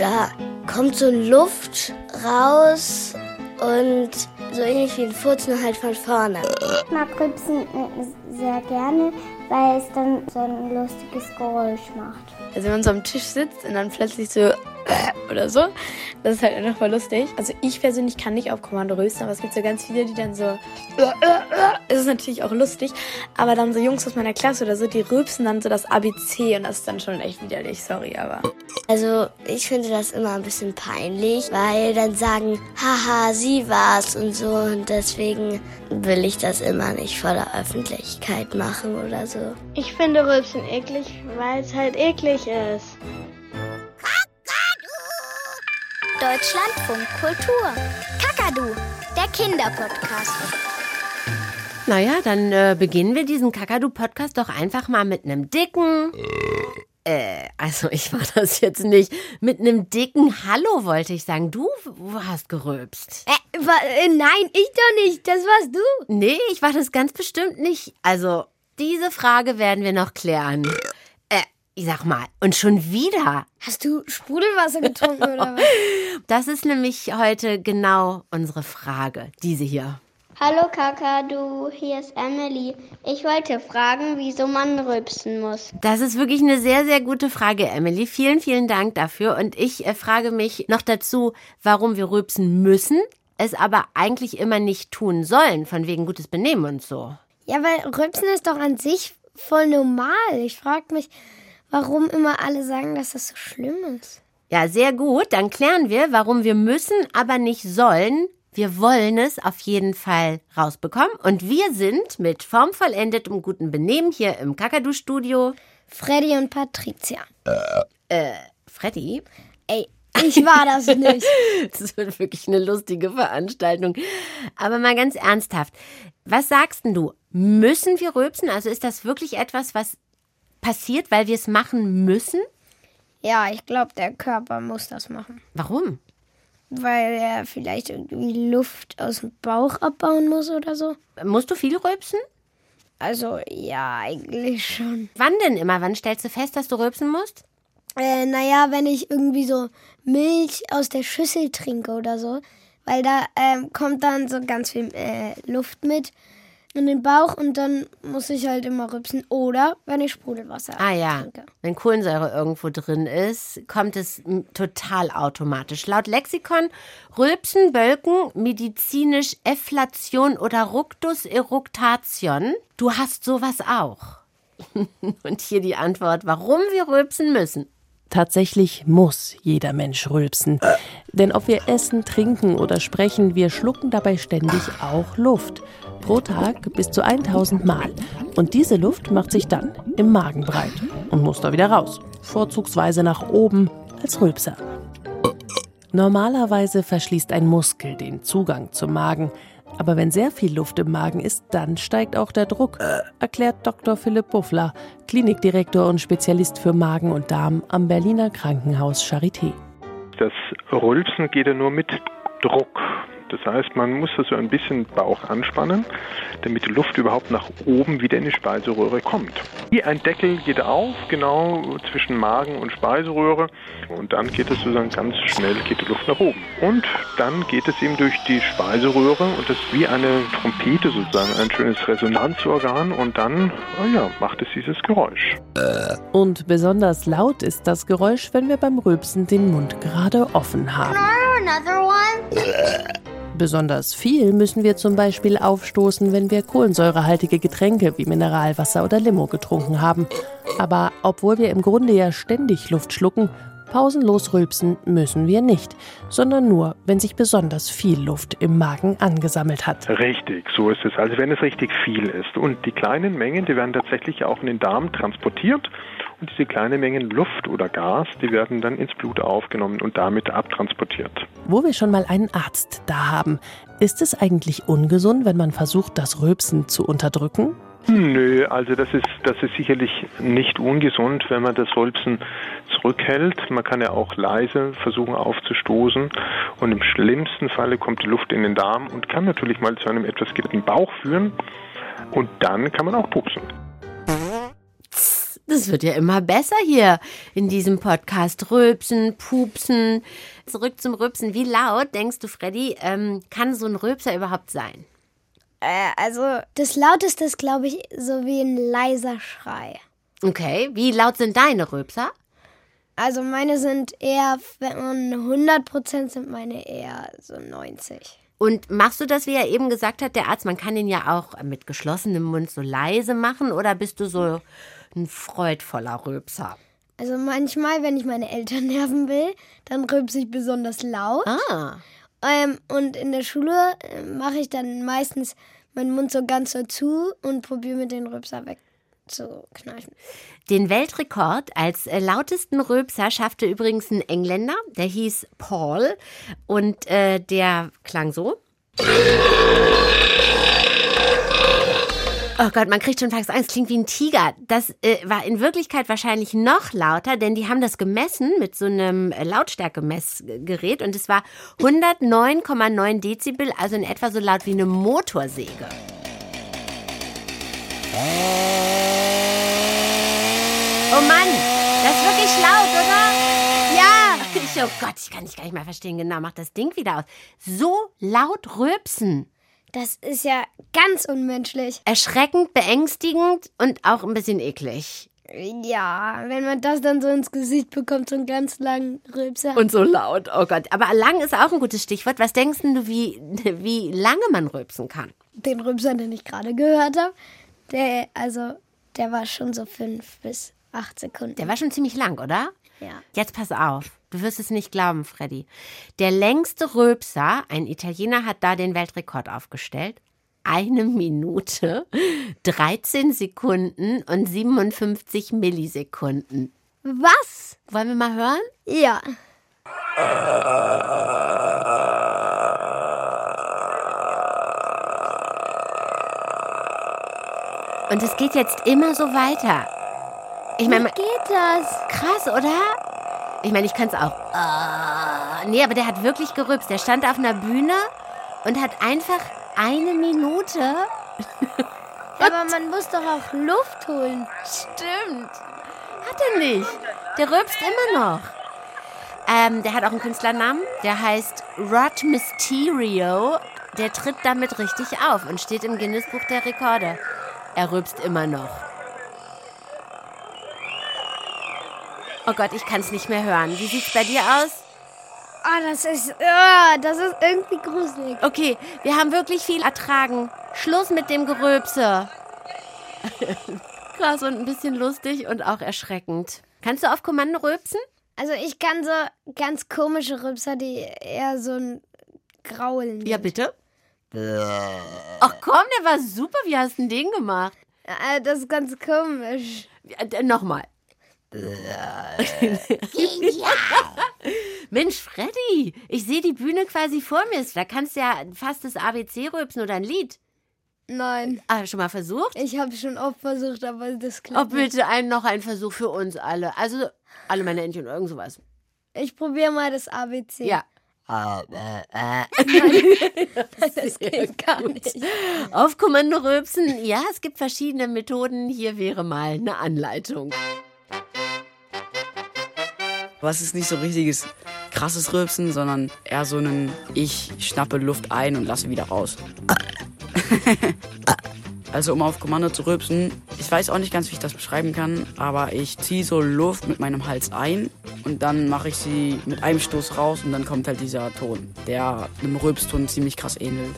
da kommt so Luft raus und so ähnlich wie ein Furz, nur halt von vorne. Ich mag Rübsen äh, sehr gerne, weil es dann so ein lustiges Geräusch macht. Also wenn man so am Tisch sitzt und dann plötzlich so oder so, das ist halt einfach voll lustig. Also ich persönlich kann nicht auf Kommando rösten, aber es gibt so ganz viele, die dann so das ist natürlich auch lustig, aber dann so Jungs aus meiner Klasse oder so, die rülpsen dann so das ABC und das ist dann schon echt widerlich, sorry, aber. Also ich finde das immer ein bisschen peinlich, weil dann sagen, haha, sie war's und so und deswegen will ich das immer nicht vor der Öffentlichkeit machen oder so. Ich finde Rülpsen eklig, weil es halt eklig ist. Deutschlandfunk Kultur. Kakadu, der Kinderpodcast. Naja, dann äh, beginnen wir diesen Kakadu-Podcast doch einfach mal mit einem dicken. Äh, also ich war das jetzt nicht. Mit einem dicken Hallo wollte ich sagen. Du hast gerülpst. Äh, äh, nein, ich doch nicht. Das warst du. Nee, ich war das ganz bestimmt nicht. Also, diese Frage werden wir noch klären. Ich sag mal, und schon wieder. Hast du Sprudelwasser getrunken oder was? Das ist nämlich heute genau unsere Frage, diese hier. Hallo Kakadu, hier ist Emily. Ich wollte fragen, wieso man rülpsen muss. Das ist wirklich eine sehr, sehr gute Frage, Emily. Vielen, vielen Dank dafür. Und ich äh, frage mich noch dazu, warum wir rülpsen müssen, es aber eigentlich immer nicht tun sollen, von wegen gutes Benehmen und so. Ja, weil rülpsen ist doch an sich voll normal. Ich frage mich, warum immer alle sagen, dass das so schlimm ist. Ja, sehr gut. Dann klären wir, warum wir müssen, aber nicht sollen. Wir wollen es auf jeden Fall rausbekommen. Und wir sind mit formvollendetem guten Benehmen hier im Kakadu-Studio. Freddy und Patricia. Äh, äh Freddy? Ey, ich war das nicht. das wird wirklich eine lustige Veranstaltung. Aber mal ganz ernsthaft. Was sagst denn du? Müssen wir rülpsen? Also ist das wirklich etwas, was passiert, weil wir es machen müssen? Ja, ich glaube, der Körper muss das machen. Warum? Weil er vielleicht irgendwie Luft aus dem Bauch abbauen muss oder so. Musst du viel rülpsen? Also, ja, eigentlich schon. Wann denn immer? Wann stellst du fest, dass du rülpsen musst? Äh, naja, wenn ich irgendwie so Milch aus der Schüssel trinke oder so. Weil da ähm, kommt dann so ganz viel äh, Luft mit in den Bauch und dann muss ich halt immer rübsen. Oder wenn ich Sprudelwasser ah, ja. trinke. Wenn Kohlensäure irgendwo drin ist, kommt es total automatisch. Laut Lexikon Rülpsen, Bölken, medizinisch Efflation oder Ructus eructation. Du hast sowas auch. und hier die Antwort, warum wir rülpsen müssen. Tatsächlich muss jeder Mensch rülpsen. Denn ob wir essen, trinken oder sprechen, wir schlucken dabei ständig auch Luft. Pro Tag bis zu 1000 Mal. Und diese Luft macht sich dann im Magen breit und muss da wieder raus. Vorzugsweise nach oben als Rülpser. Normalerweise verschließt ein Muskel den Zugang zum Magen. Aber wenn sehr viel Luft im Magen ist, dann steigt auch der Druck, erklärt Dr. Philipp Buffler, Klinikdirektor und Spezialist für Magen und Darm am Berliner Krankenhaus Charité. Das Rülpsen geht ja nur mit Druck. Das heißt, man muss also ein bisschen Bauch anspannen, damit die Luft überhaupt nach oben wieder in die Speiseröhre kommt. Hier ein Deckel geht auf, genau zwischen Magen und Speiseröhre. Und dann geht es sozusagen ganz schnell, geht die Luft nach oben. Und dann geht es eben durch die Speiseröhre und das ist wie eine Trompete sozusagen, ein schönes Resonanzorgan. Und dann, oh ja, macht es dieses Geräusch. Und besonders laut ist das Geräusch, wenn wir beim Rülpsen den Mund gerade offen haben. Another one? Besonders viel müssen wir zum Beispiel aufstoßen, wenn wir kohlensäurehaltige Getränke wie Mineralwasser oder Limo getrunken haben. Aber obwohl wir im Grunde ja ständig Luft schlucken, pausenlos rülpsen müssen wir nicht, sondern nur, wenn sich besonders viel Luft im Magen angesammelt hat. Richtig, so ist es. Also wenn es richtig viel ist. Und die kleinen Mengen, die werden tatsächlich auch in den Darm transportiert und diese kleinen Mengen Luft oder Gas, die werden dann ins Blut aufgenommen und damit abtransportiert. Wo wir schon mal einen Arzt da haben, ist es eigentlich ungesund, wenn man versucht, das Rülpsen zu unterdrücken? Nö, also das ist, das ist sicherlich nicht ungesund, wenn man das Rülpsen zurückhält. Man kann ja auch leise versuchen aufzustoßen und im schlimmsten Falle kommt die Luft in den Darm und kann natürlich mal zu einem etwas gitten Bauch führen und dann kann man auch pupsen. Das wird ja immer besser hier in diesem Podcast. Rülpsen, pupsen. Zurück zum Rülpsen. Wie laut, denkst du, Freddy, ähm, kann so ein Rülpser überhaupt sein? Äh, also das Lauteste ist, glaube ich, so wie ein leiser Schrei. Okay, wie laut sind deine Rülpser? Also meine sind eher, wenn man 100% sind meine eher so 90. Und machst du das, wie er eben gesagt hat, der Arzt, man kann ihn ja auch mit geschlossenem Mund so leise machen oder bist du so ein freudvoller Rülpser? Also manchmal, wenn ich meine Eltern nerven will, dann rülpse ich besonders laut. Ah. Ähm, und in der Schule äh, mache ich dann meistens meinen Mund so ganz so zu und probiere mit den Rülpser wegzukneifen. Den Weltrekord als äh, lautesten Rülpser schaffte übrigens ein Engländer, der hieß Paul und äh, der klang so. Oh Gott, man kriegt schon fast Angst, klingt wie ein Tiger. Das äh, war in Wirklichkeit wahrscheinlich noch lauter, denn die haben das gemessen mit so einem Lautstärkemessgerät und es war 109,9 Dezibel, also in etwa so laut wie eine Motorsäge. Oh Mann, das ist wirklich laut, oder? Ja! Oh Gott, ich kann dich gar nicht mehr verstehen. Genau, mach das Ding wieder aus. So laut rülpsen. Das ist ja ganz unmenschlich. Erschreckend, beängstigend und auch ein bisschen eklig. Ja, wenn man das dann so ins Gesicht bekommt, so einen ganz langen Rülpser. Und so laut, oh Gott. Aber lang ist auch ein gutes Stichwort. Was denkst du, wie, wie lange man rülpsen kann? Den Rülpser, den ich gerade gehört habe, der, also, der war schon so fünf bis acht Sekunden. Der war schon ziemlich lang, oder? Ja. Jetzt pass auf. Du wirst es nicht glauben, Freddy. Der längste Rülpser, ein Italiener, hat da den Weltrekord aufgestellt. Eine Minute, 13 Sekunden und 57 Millisekunden. Was? Wollen wir mal hören? Ja. Und es geht jetzt immer so weiter. Ich meine, Wie geht das? krass, oder? Ich meine, ich kann es auch. Ah, nee, aber der hat wirklich gerülpst. Der stand auf einer Bühne und hat einfach eine Minute. Aber man muss doch auch Luft holen. Stimmt. Hat er nicht. Der rülpst immer noch. Ähm, der hat auch einen Künstlernamen. Der heißt Rod Mysterio. Der tritt damit richtig auf und steht im Guinness-Buch der Rekorde. Er rülpst immer noch. Oh Gott, ich kann es nicht mehr hören. Wie sieht's bei dir aus? Ah, das ist, ah, das ist irgendwie gruselig. Okay, wir haben wirklich viel ertragen. Schluss mit dem Gerülpse. Krass und ein bisschen lustig und auch erschreckend. Kannst du auf Kommando rülpsen? Also ich kann so ganz komische Rülpser, die eher so ein Graulen. Ja, bitte. Ach komm, der war super. Wie hast du denn den gemacht? Äh, Das ist ganz komisch. Ja, d- Nochmal. Mensch, Freddy, ich sehe die Bühne quasi vor mir. Da kannst du ja fast das ABC rülpsen oder ein Lied. Nein, Ah, schon mal versucht? ich habe schon oft versucht, aber das klappt Oh, bitte ein, noch ein Versuch für uns alle. Also, alle meine Entchen und irgend sowas. Ich probiere mal das ABC. Ja. das geht gar nicht. Auf Kommando rülpsen. Ja, es gibt verschiedene Methoden. Hier wäre mal eine Anleitung. Was ist nicht so richtiges krasses Rülpsen, sondern eher so ein Ich schnappe Luft ein und lasse wieder raus. also um auf Kommando zu rülpsen, ich weiß auch nicht ganz, wie ich das beschreiben kann, aber ich ziehe so Luft mit meinem Hals ein und dann mache ich sie mit einem Stoß raus und dann kommt halt dieser Ton, der einem Rülpston ziemlich krass ähnelt.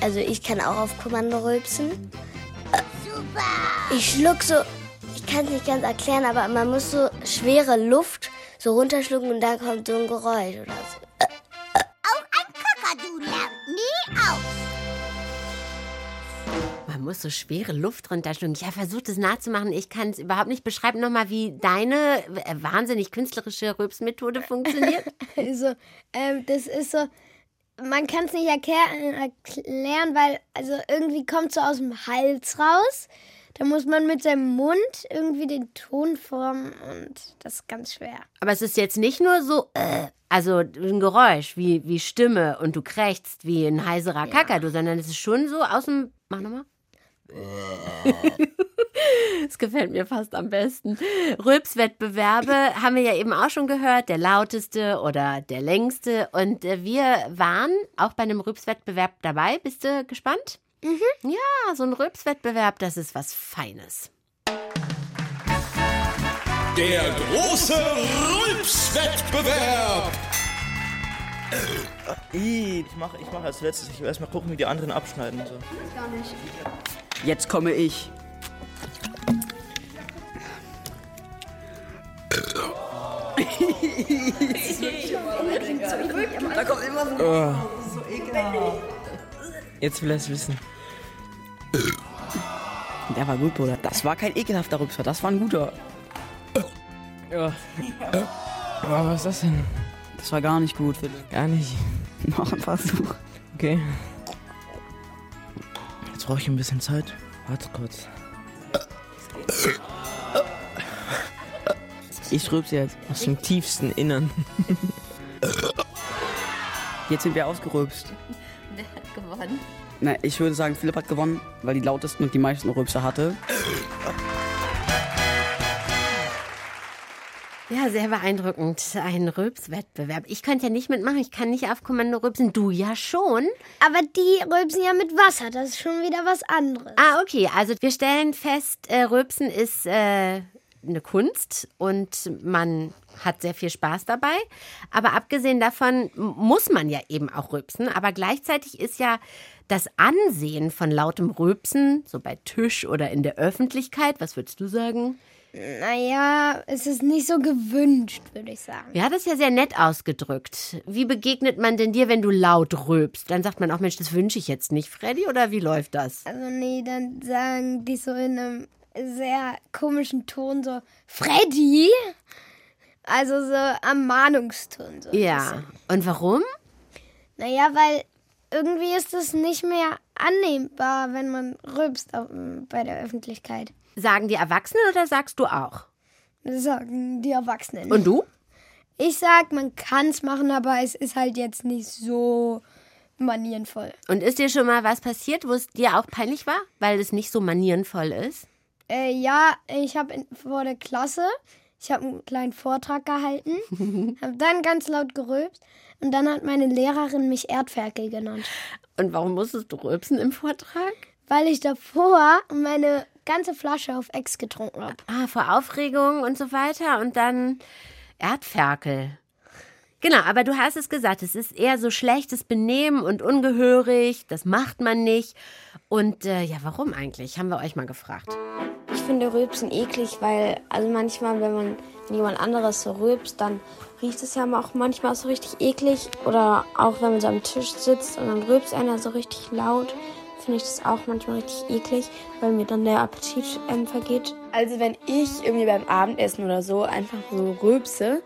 Also ich kann auch auf Kommando rülpsen. Super! Ich schluck so, ich kann es nicht ganz erklären, aber man muss so schwere Luft so runterschlucken und dann kommt so ein Geräusch oder so. Kakadu lernt nie aus. Man muss so schwere Luft runterschlucken. Ich habe versucht, das nachzumachen. Ich kann es überhaupt nicht beschreiben. Nochmal, wie deine äh, wahnsinnig künstlerische Rülpsmethode funktioniert. Also, ähm, das ist so, man kann es nicht erklär, erklären, weil, also irgendwie kommt so aus dem Hals raus. Da muss man mit seinem Mund irgendwie den Ton formen und das ist ganz schwer. Aber es ist jetzt nicht nur so, äh, also ein Geräusch wie, wie Stimme und du krächzt wie ein heiserer ja. Kakadu, sondern es ist schon so aus dem. Mach nochmal. Das gefällt mir fast am besten. Rülpswettbewerbe haben wir ja eben auch schon gehört, der lauteste oder der längste. Und äh, wir waren auch bei einem Rülpswettbewerb dabei. Bist du gespannt? Mhm. Ja, so ein Rülpswettbewerb, das ist was Feines. Der große Rülpswettbewerb! Ich mache ich mach als letztes. Ich will erstmal gucken, wie die anderen abschneiden. So. Gar nicht. Jetzt komme ich. Da kommt immer so. Oh. So ekelhaft. Jetzt will er es wissen. Der war gut, Bruder. Das war kein ekelhafter Rübser, das war ein guter. Ja. Oh, was ist das denn? Das war gar nicht gut, Philipp. Gar nicht. Noch ein Versuch. Okay. Jetzt brauche ich ein bisschen Zeit. Warte kurz. Ich rülpse jetzt aus dem tiefsten Innern. Jetzt sind wir ausgerülpst. Wer hat gewonnen? Na, ich würde sagen, Philipp hat gewonnen, weil die lautesten und die meisten Rülpse hatte. Ja, sehr beeindruckend. Ein Rülpswettbewerb. Ich könnte ja nicht mitmachen, ich kann nicht auf Kommando rülpsen. Du ja schon. Aber die rülpsen ja mit Wasser, das ist schon wieder was anderes. Ah, okay. Also wir stellen fest, äh, Rülpsen ist äh, eine Kunst und man hat sehr viel Spaß dabei. Aber abgesehen davon muss man ja eben auch rülpsen. Aber gleichzeitig ist ja das Ansehen von lautem Rülpsen, so bei Tisch oder in der Öffentlichkeit, was würdest du sagen? Naja, es ist nicht so gewünscht, würde ich sagen. Ja, das ist ja sehr nett ausgedrückt. Wie begegnet man denn dir, wenn du laut rülpst? Dann sagt man auch, Mensch, das wünsche ich jetzt nicht, Freddy, oder wie läuft das? Also nee, dann sagen die so in einem sehr komischen Ton so, Freddy? Also so am Mahnungston. So ja, und warum? Naja, weil irgendwie ist es nicht mehr annehmbar, wenn man rülpst bei der Öffentlichkeit. Sagen die Erwachsenen oder sagst du auch? Sagen die Erwachsenen. Und du? Ich sag, man kann es machen, aber es ist halt jetzt nicht so manierenvoll. Und ist dir schon mal was passiert, wo es dir auch peinlich war, weil es nicht so manierenvoll ist? Äh, ja, ich habe vor der Klasse, ich habe einen kleinen Vortrag gehalten, habe dann ganz laut gerülpst und dann hat meine Lehrerin mich Erdferkel genannt. Und warum musstest du rülpsen im Vortrag? Weil ich davor meine ganze Flasche auf Ex getrunken habe. Ah, vor Aufregung und so weiter und dann Erdferkel. Genau, aber du hast es gesagt, es ist eher so schlechtes Benehmen und ungehörig, das macht man nicht. Und äh, ja, warum eigentlich? Haben wir euch mal gefragt. Ich finde Rülpsen eklig, weil also manchmal, wenn man wenn jemand anderes so rülpst, dann riecht es ja auch manchmal so richtig eklig. Oder auch wenn man so am Tisch sitzt und dann rülpst einer so richtig laut finde ich das auch manchmal richtig eklig, weil mir dann der Appetit ähm, vergeht. Also wenn ich irgendwie beim Abendessen oder so einfach so rülpse,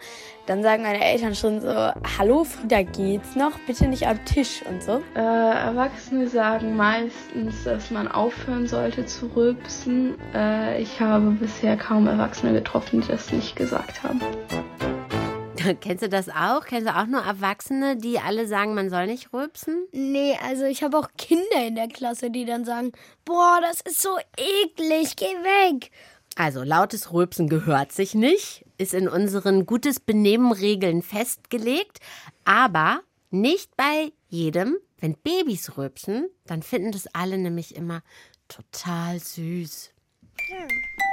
dann sagen meine Eltern schon so, hallo Frieda, geht's noch? Bitte nicht am Tisch und so. Äh, Erwachsene sagen meistens, dass man aufhören sollte zu rülpsen. Äh, ich habe bisher kaum Erwachsene getroffen, die das nicht gesagt haben. Kennst du das auch? Kennst du auch nur Erwachsene, die alle sagen, man soll nicht rülpsen? Nee, also ich habe auch Kinder in der Klasse, die dann sagen, boah, das ist so eklig, geh weg. Also lautes Rülpsen gehört sich nicht, ist in unseren gutes Benehmen-Regeln festgelegt, aber nicht bei jedem. Wenn Babys rülpsen, dann finden das alle nämlich immer total süß. Ja.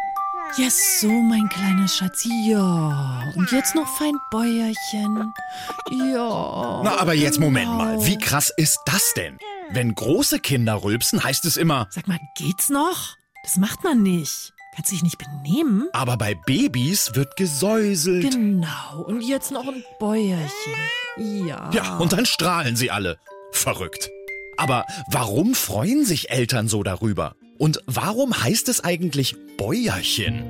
Ja, so, mein kleines Schatz. Ja. Und jetzt noch fein Bäuerchen. Ja. Na, aber jetzt Moment genau. mal. Wie krass ist das denn? Wenn große Kinder rülpsen, heißt es immer. Sag mal, geht's noch? Das macht man nicht. Kannst dich nicht benehmen? Aber bei Babys wird gesäuselt. Genau. Und jetzt noch ein Bäuerchen. Ja. Ja, und dann strahlen sie alle. Verrückt. Aber warum freuen sich Eltern so darüber? Und warum heißt es eigentlich Bäuerchen?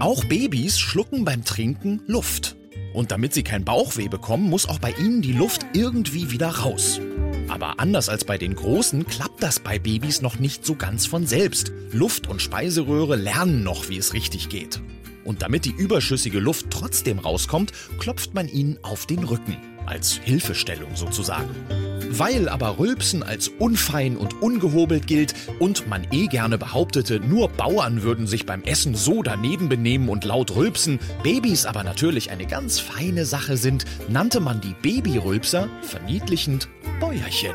Auch Babys schlucken beim Trinken Luft. Und damit sie kein Bauchweh bekommen, muss auch bei ihnen die Luft irgendwie wieder raus. Aber anders als bei den Großen klappt das bei Babys noch nicht so ganz von selbst. Luft und Speiseröhre lernen noch, wie es richtig geht. Und damit die überschüssige Luft trotzdem rauskommt, klopft man ihnen auf den Rücken. Als Hilfestellung sozusagen. Weil aber Rülpsen als unfein und ungehobelt gilt und man eh gerne behauptete, nur Bauern würden sich beim Essen so daneben benehmen und laut rülpsen, Babys aber natürlich eine ganz feine Sache sind, nannte man die Babyrülpser verniedlichend Bäuerchen.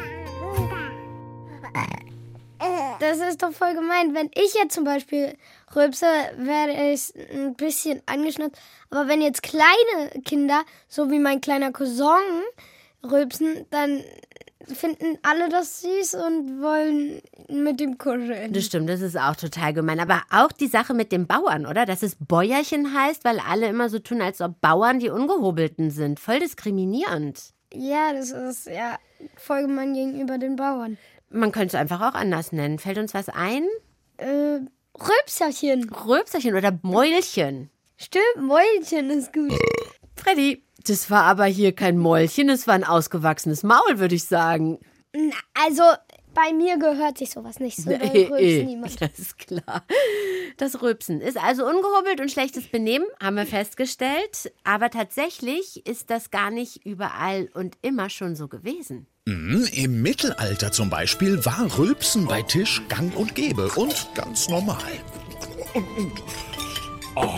Das ist doch voll gemein. Wenn ich jetzt zum Beispiel rülpse, werde ich ein bisschen angeschnappt. Aber wenn jetzt kleine Kinder, so wie mein kleiner Cousin, rülpsen, dann finden alle das süß und wollen mit dem kuscheln. Das stimmt, das ist auch total gemein. Aber auch die Sache mit dem Bauern, oder? Dass es Bäuerchen heißt, weil alle immer so tun, als ob Bauern die Ungehobelten sind. Voll diskriminierend. Ja, das ist ja voll gemein gegenüber den Bauern. Man könnte es einfach auch anders nennen. Fällt uns was ein? Äh, Rülpserchen. Rülpserchen oder Mäulchen. Stimmt, Mäulchen ist gut. Freddy, das war aber hier kein Mäulchen, es war ein ausgewachsenes Maul, würde ich sagen. Na, Also, bei mir gehört sich sowas nicht so. Da rülpst niemand. Ja, ist klar. Das Rülpsen ist also ungehobelt und schlechtes Benehmen, haben wir festgestellt. Aber tatsächlich ist das gar nicht überall und immer schon so gewesen. Mhm, Im Mittelalter zum Beispiel war Rülpsen bei Tisch gang und gäbe und ganz normal. Oh,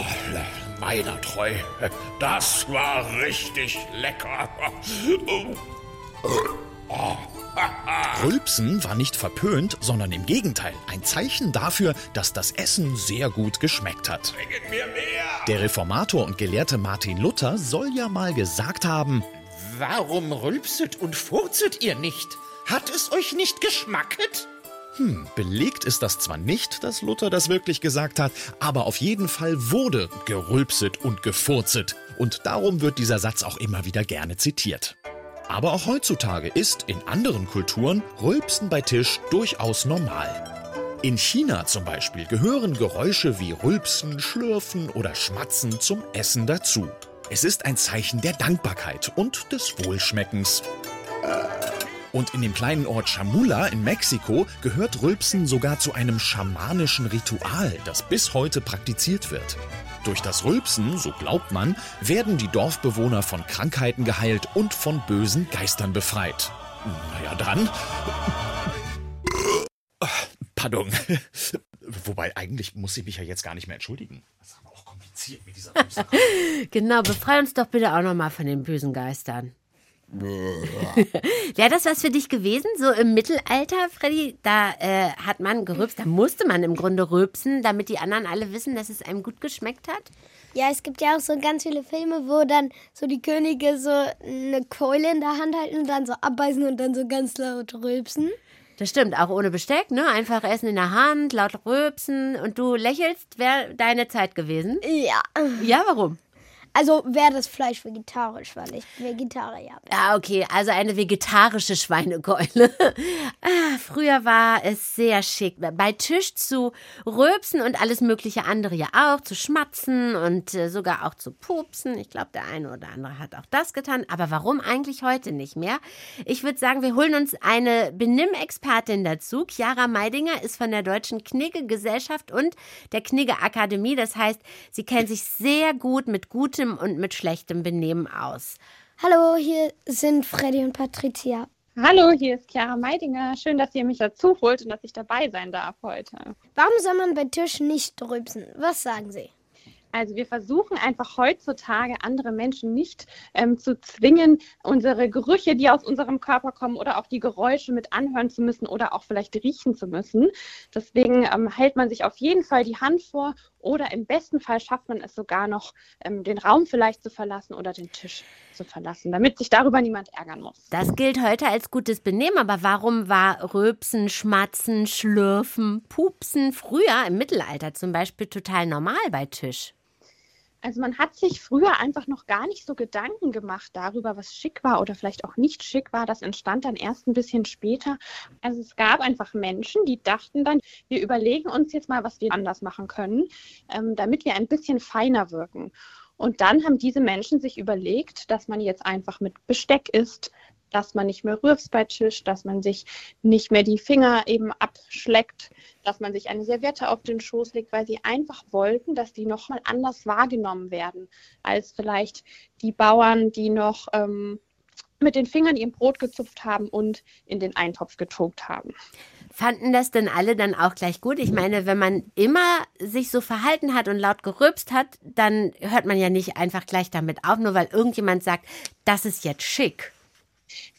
meiner treu, das war richtig lecker. Oh. Rülpsen war nicht verpönt, sondern im Gegenteil ein Zeichen dafür, dass das Essen sehr gut geschmeckt hat. Bringet mir mehr! Der Reformator und Gelehrte Martin Luther soll ja mal gesagt haben, Warum rülpset und furzet ihr nicht? Hat es euch nicht geschmacket? Hm, belegt ist das zwar nicht, dass Luther das wirklich gesagt hat, aber auf jeden Fall wurde gerülpset und gefurzet. Und darum wird dieser Satz auch immer wieder gerne zitiert. Aber auch heutzutage ist in anderen Kulturen Rülpsen bei Tisch durchaus normal. In China zum Beispiel gehören Geräusche wie Rülpsen, Schlürfen oder Schmatzen zum Essen dazu. Es ist ein Zeichen der Dankbarkeit und des Wohlschmeckens. Und in dem kleinen Ort Chamula in Mexiko gehört Rülpsen sogar zu einem schamanischen Ritual, das bis heute praktiziert wird. Durch das Rülpsen, so glaubt man, werden die Dorfbewohner von Krankheiten geheilt und von bösen Geistern befreit. Naja, dann. Pardon. Wobei, eigentlich muss ich mich ja jetzt gar nicht mehr entschuldigen. Das ist aber auch kompliziert mit dieser. Genau, befrei uns doch bitte auch nochmal von den bösen Geistern. Wäre das was für dich gewesen? So im Mittelalter, Freddy, da äh, hat man gerülpst, da musste man im Grunde rülpsen, damit die anderen alle wissen, dass es einem gut geschmeckt hat? Ja, es gibt ja auch so ganz viele Filme, wo dann so die Könige so eine Keule in der Hand halten und dann so abbeißen und dann so ganz laut rülpsen. Das stimmt, auch ohne Besteck, ne? Einfach Essen in der Hand, laut rülpsen und du lächelst, wäre deine Zeit gewesen? Ja. Ja, warum? Also wäre das Fleisch vegetarisch, weil ich Vegetarier bin. Ah, okay, also eine vegetarische Schweinekeule. ah, früher war es sehr schick, bei Tisch zu rülpsen und alles mögliche andere ja auch, zu schmatzen und äh, sogar auch zu pupsen. Ich glaube, der eine oder andere hat auch das getan. Aber warum eigentlich heute nicht mehr? Ich würde sagen, wir holen uns eine Benimmexpertin dazu. Chiara Meidinger ist von der Deutschen Knigge-Gesellschaft und der Knigge-Akademie. Das heißt, sie kennt sich sehr gut mit gutem und mit schlechtem Benehmen aus. Hallo, hier sind Freddy und Patricia. Hallo, hier ist Chiara Meidinger. Schön, dass ihr mich dazu holt und dass ich dabei sein darf heute. Warum soll man bei Tisch nicht rülpsen? Was sagen Sie? Also wir versuchen einfach heutzutage andere Menschen nicht ähm, zu zwingen, unsere Gerüche, die aus unserem Körper kommen oder auch die Geräusche mit anhören zu müssen oder auch vielleicht riechen zu müssen. Deswegen ähm, hält man sich auf jeden Fall die Hand vor oder im besten Fall schafft man es sogar noch, ähm, den Raum vielleicht zu verlassen oder den Tisch zu verlassen, damit sich darüber niemand ärgern muss. Das gilt heute als gutes Benehmen, aber warum war Rülpsen, Schmatzen, Schlürfen, Pupsen früher im Mittelalter zum Beispiel total normal bei Tisch? Also man hat sich früher einfach noch gar nicht so Gedanken gemacht darüber, was schick war oder vielleicht auch nicht schick war. Das entstand dann erst ein bisschen später. Also es gab einfach Menschen, die dachten dann, wir überlegen uns jetzt mal, was wir anders machen können, ähm, damit wir ein bisschen feiner wirken. Und dann haben diese Menschen sich überlegt, dass man jetzt einfach mit Besteck isst, dass man nicht mehr rührst bei Tisch, dass man sich nicht mehr die Finger eben abschleckt, dass man sich eine Serviette auf den Schoß legt, weil sie einfach wollten, dass die nochmal anders wahrgenommen werden als vielleicht die Bauern, die noch ähm, mit den Fingern ihr Brot gezupft haben und in den Eintopf getunkt haben. Fanden das denn alle dann auch gleich gut? Ich meine, wenn man immer sich so verhalten hat und laut gerülpst hat, dann hört man ja nicht einfach gleich damit auf, nur weil irgendjemand sagt, das ist jetzt schick.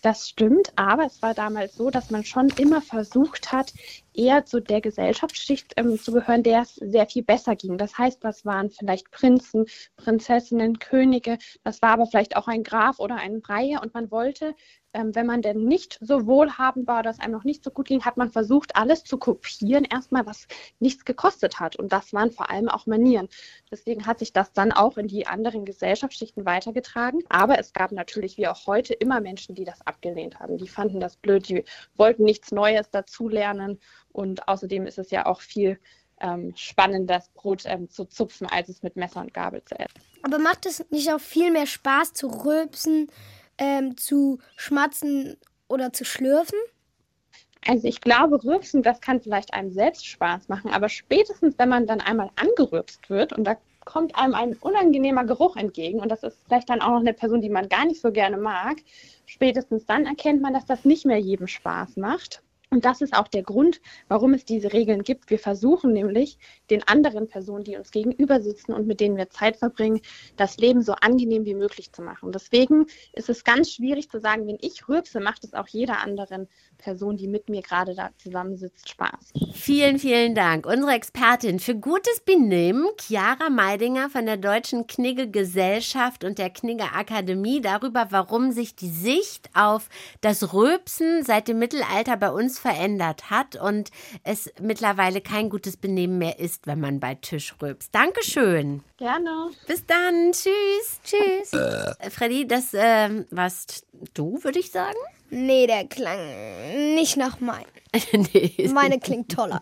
Das stimmt, aber es war damals so, dass man schon immer versucht hat, eher zu der Gesellschaftsschicht ähm, zu gehören, der es sehr viel besser ging. Das heißt, das waren vielleicht Prinzen, Prinzessinnen, Könige, das war aber vielleicht auch ein Graf oder ein Reihe und man wollte ähm, wenn man denn nicht so wohlhabend war, dass einem noch nicht so gut ging, hat man versucht, alles zu kopieren, erstmal, was nichts gekostet hat. Und das waren vor allem auch Manieren. Deswegen hat sich das dann auch in die anderen Gesellschaftsschichten weitergetragen. Aber es gab natürlich wie auch heute immer Menschen, die das abgelehnt haben. Die fanden das blöd, die wollten nichts Neues dazulernen. Und außerdem ist es ja auch viel ähm, spannender, das Brot ähm, zu zupfen, als es mit Messer und Gabel zu essen. Aber macht es nicht auch viel mehr Spaß zu rülpsen? ähm, zu schmatzen oder zu schlürfen? Also ich glaube, Rülpsen, das kann vielleicht einem selbst Spaß machen, aber spätestens, wenn man dann einmal angerülpst wird und da kommt einem ein unangenehmer Geruch entgegen und das ist vielleicht dann auch noch eine Person, die man gar nicht so gerne mag, spätestens dann erkennt man, dass das nicht mehr jedem Spaß macht. Und das ist auch der Grund, warum es diese Regeln gibt. Wir versuchen nämlich, den anderen Personen, die uns gegenüber sitzen und mit denen wir Zeit verbringen, das Leben so angenehm wie möglich zu machen. Deswegen ist es ganz schwierig zu sagen, wenn ich rülpse, macht es auch jeder anderen Person, die mit mir gerade da zusammensitzt, Spaß. Vielen, vielen Dank. Unsere Expertin für gutes Benehmen, Chiara Meidinger von der Deutschen Knigge-Gesellschaft und der Knigge-Akademie, darüber, warum sich die Sicht auf das Rülpsen seit dem Mittelalter bei uns verändert hat und es mittlerweile kein gutes Benehmen mehr ist, wenn man bei Tisch rülpst. Dankeschön. Gerne. Bis dann. Tschüss. Tschüss. Äh. Freddy, das äh, warst du, würde ich sagen? Nee, der klang nicht nach meinem. nee. Meine klingt toller.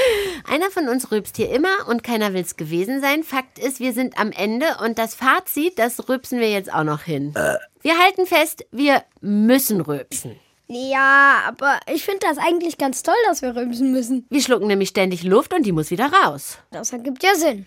Einer von uns rülpst hier immer und keiner will es gewesen sein. Fakt ist, wir sind am Ende und das Fazit, das rülpsen wir jetzt auch noch hin. Äh. Wir halten fest, wir müssen rülpsen. Ja, aber ich finde das eigentlich ganz toll, dass wir rülpsen müssen. Wir schlucken nämlich ständig Luft und die muss wieder raus. Das ergibt ja Sinn.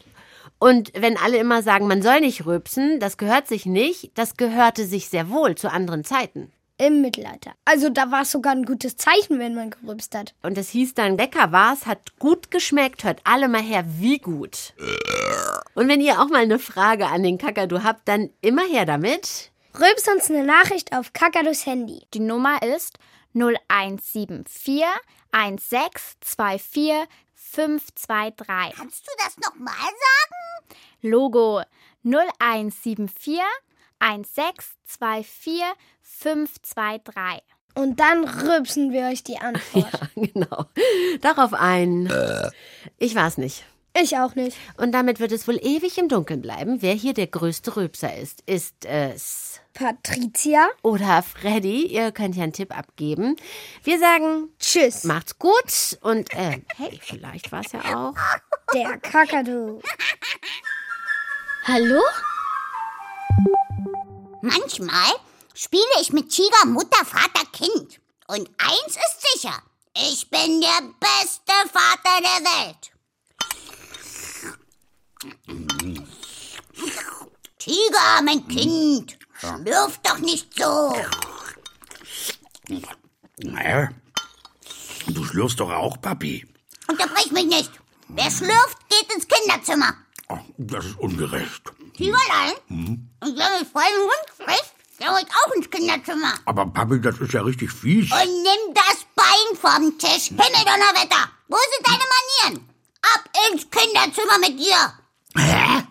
Und wenn alle immer sagen, man soll nicht rülpsen, das gehört sich nicht, das gehörte sich sehr wohl zu anderen Zeiten. Im Mittelalter. Also da war es sogar ein gutes Zeichen, wenn man gerülpst hat. Und es hieß dann, lecker war's, hat gut geschmeckt, hört alle mal her, wie gut. Und wenn ihr auch mal eine Frage an den Kakadu habt, dann immer her damit. Rülpst uns eine Nachricht auf Kakadus Handy. Die Nummer ist 0174 1624 523. Kannst du das nochmal sagen? Logo 0174 1624 523. Und dann rübsen wir euch die Antwort. Ja, genau. Darauf ein. Äh. Ich war's nicht. Ich auch nicht. Und damit wird es wohl ewig im Dunkeln bleiben, wer hier der größte Rülpser ist. Ist es Patricia oder Freddy? Ihr könnt ja einen Tipp abgeben. Wir sagen Tschüss. Macht's gut und äh, hey, vielleicht war es ja auch der Kakadu. Hallo? Manchmal spiele ich mit Tiger Mutter, Vater, Kind. Und eins ist sicher, ich bin der beste Vater der Welt. Tiger, mein Kind, schlürf doch nicht so. Naja, du schlürfst doch auch, Papi. Unterbrich mich nicht. Wer schlürft, geht ins Kinderzimmer. Oh, das ist ungerecht. Tigerlein? Hm? Und wer mit vollem Mund spricht, der muss auch ins Kinderzimmer. Aber Papi, das ist ja richtig fies. Und nimm das Bein vom Tisch. Himmel, Donnerwetter. Wo sind deine Manieren? Ab ins Kinderzimmer mit dir. Hä?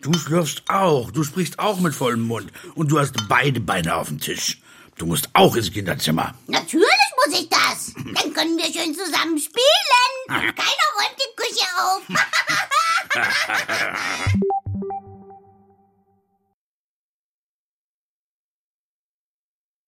Du schlürfst auch. Du sprichst auch mit vollem Mund. Und du hast beide Beine auf dem Tisch. Du musst auch ins Kinderzimmer. Natürlich muss ich das. Dann können wir schön zusammen spielen. Keiner räumt die Küche auf.